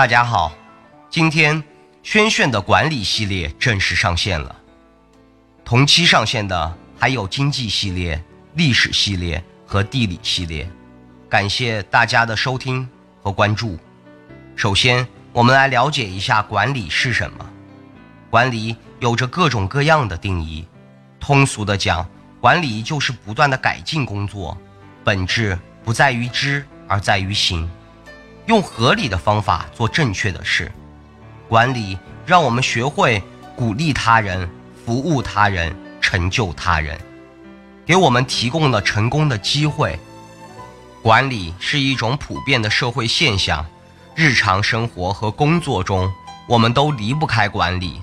大家好，今天轩轩的管理系列正式上线了。同期上线的还有经济系列、历史系列和地理系列。感谢大家的收听和关注。首先，我们来了解一下管理是什么。管理有着各种各样的定义。通俗的讲，管理就是不断的改进工作，本质不在于知，而在于行。用合理的方法做正确的事。管理让我们学会鼓励他人、服务他人、成就他人，给我们提供了成功的机会。管理是一种普遍的社会现象，日常生活和工作中，我们都离不开管理。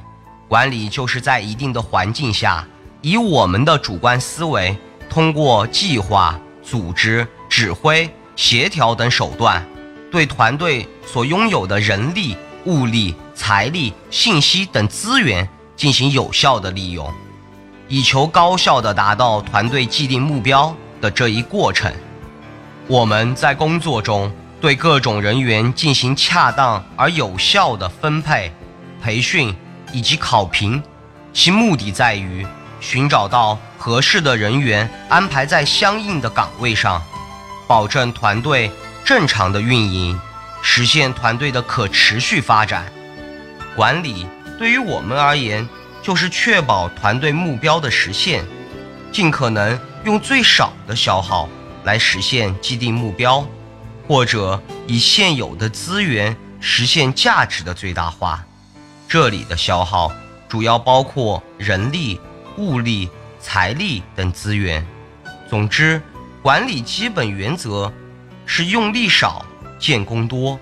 管理就是在一定的环境下，以我们的主观思维，通过计划、组织、指挥、协调等手段，对团队所拥有的人力、物力、财力、信息等资源进行有效的利用，以求高效的达到团队既定目标的这一过程。我们在工作中对各种人员进行恰当而有效的分配、培训。以及考评，其目的在于寻找到合适的人员，安排在相应的岗位上，保证团队正常的运营，实现团队的可持续发展。管理对于我们而言，就是确保团队目标的实现，尽可能用最少的消耗来实现既定目标，或者以现有的资源实现价值的最大化。这里的消耗主要包括人力、物力、财力等资源。总之，管理基本原则是用力少、建功多，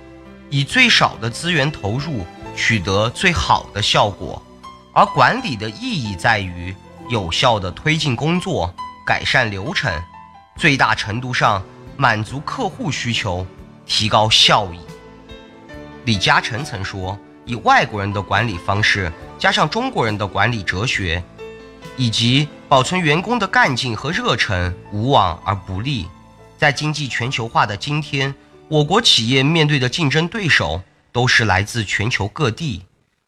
以最少的资源投入取得最好的效果。而管理的意义在于有效的推进工作、改善流程，最大程度上满足客户需求，提高效益。李嘉诚曾说。以外国人的管理方式加上中国人的管理哲学，以及保存员工的干劲和热忱，无往而不利。在经济全球化的今天，我国企业面对的竞争对手都是来自全球各地，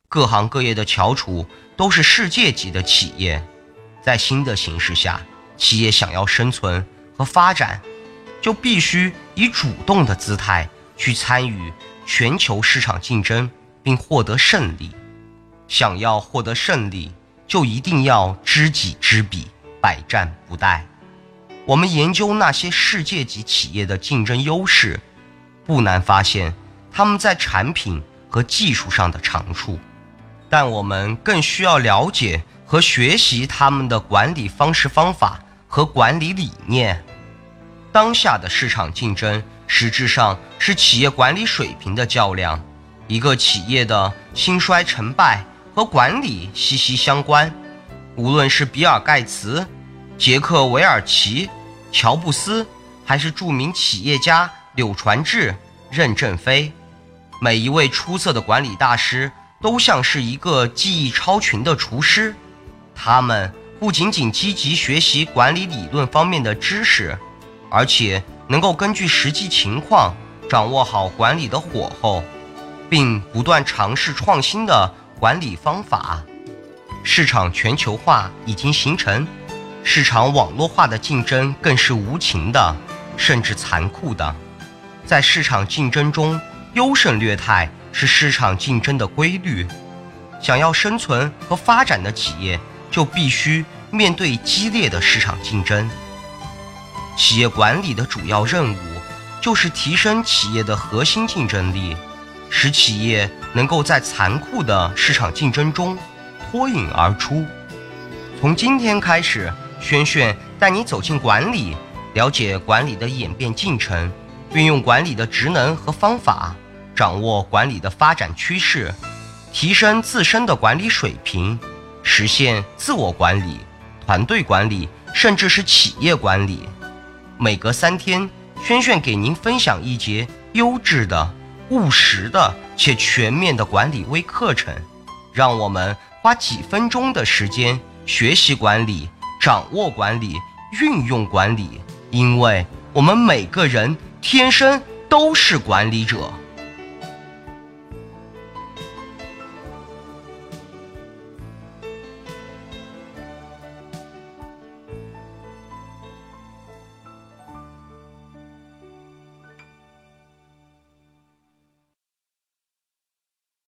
各行各业的翘楚都是世界级的企业。在新的形势下，企业想要生存和发展，就必须以主动的姿态去参与全球市场竞争。并获得胜利，想要获得胜利，就一定要知己知彼，百战不殆。我们研究那些世界级企业的竞争优势，不难发现他们在产品和技术上的长处，但我们更需要了解和学习他们的管理方式方法和管理理念。当下的市场竞争实质上是企业管理水平的较量。一个企业的兴衰成败和管理息息相关。无论是比尔·盖茨、杰克·韦尔奇、乔布斯，还是著名企业家柳传志、任正非，每一位出色的管理大师都像是一个技艺超群的厨师。他们不仅仅积极学习管理理论方面的知识，而且能够根据实际情况掌握好管理的火候。并不断尝试创新的管理方法。市场全球化已经形成，市场网络化的竞争更是无情的，甚至残酷的。在市场竞争中，优胜劣汰是市场竞争的规律。想要生存和发展的企业，就必须面对激烈的市场竞争。企业管理的主要任务，就是提升企业的核心竞争力。使企业能够在残酷的市场竞争中脱颖而出。从今天开始，轩轩带你走进管理，了解管理的演变进程，运用管理的职能和方法，掌握管理的发展趋势，提升自身的管理水平，实现自我管理、团队管理，甚至是企业管理。每隔三天，轩轩给您分享一节优质的。务实的且全面的管理微课程，让我们花几分钟的时间学习管理、掌握管理、运用管理，因为我们每个人天生都是管理者。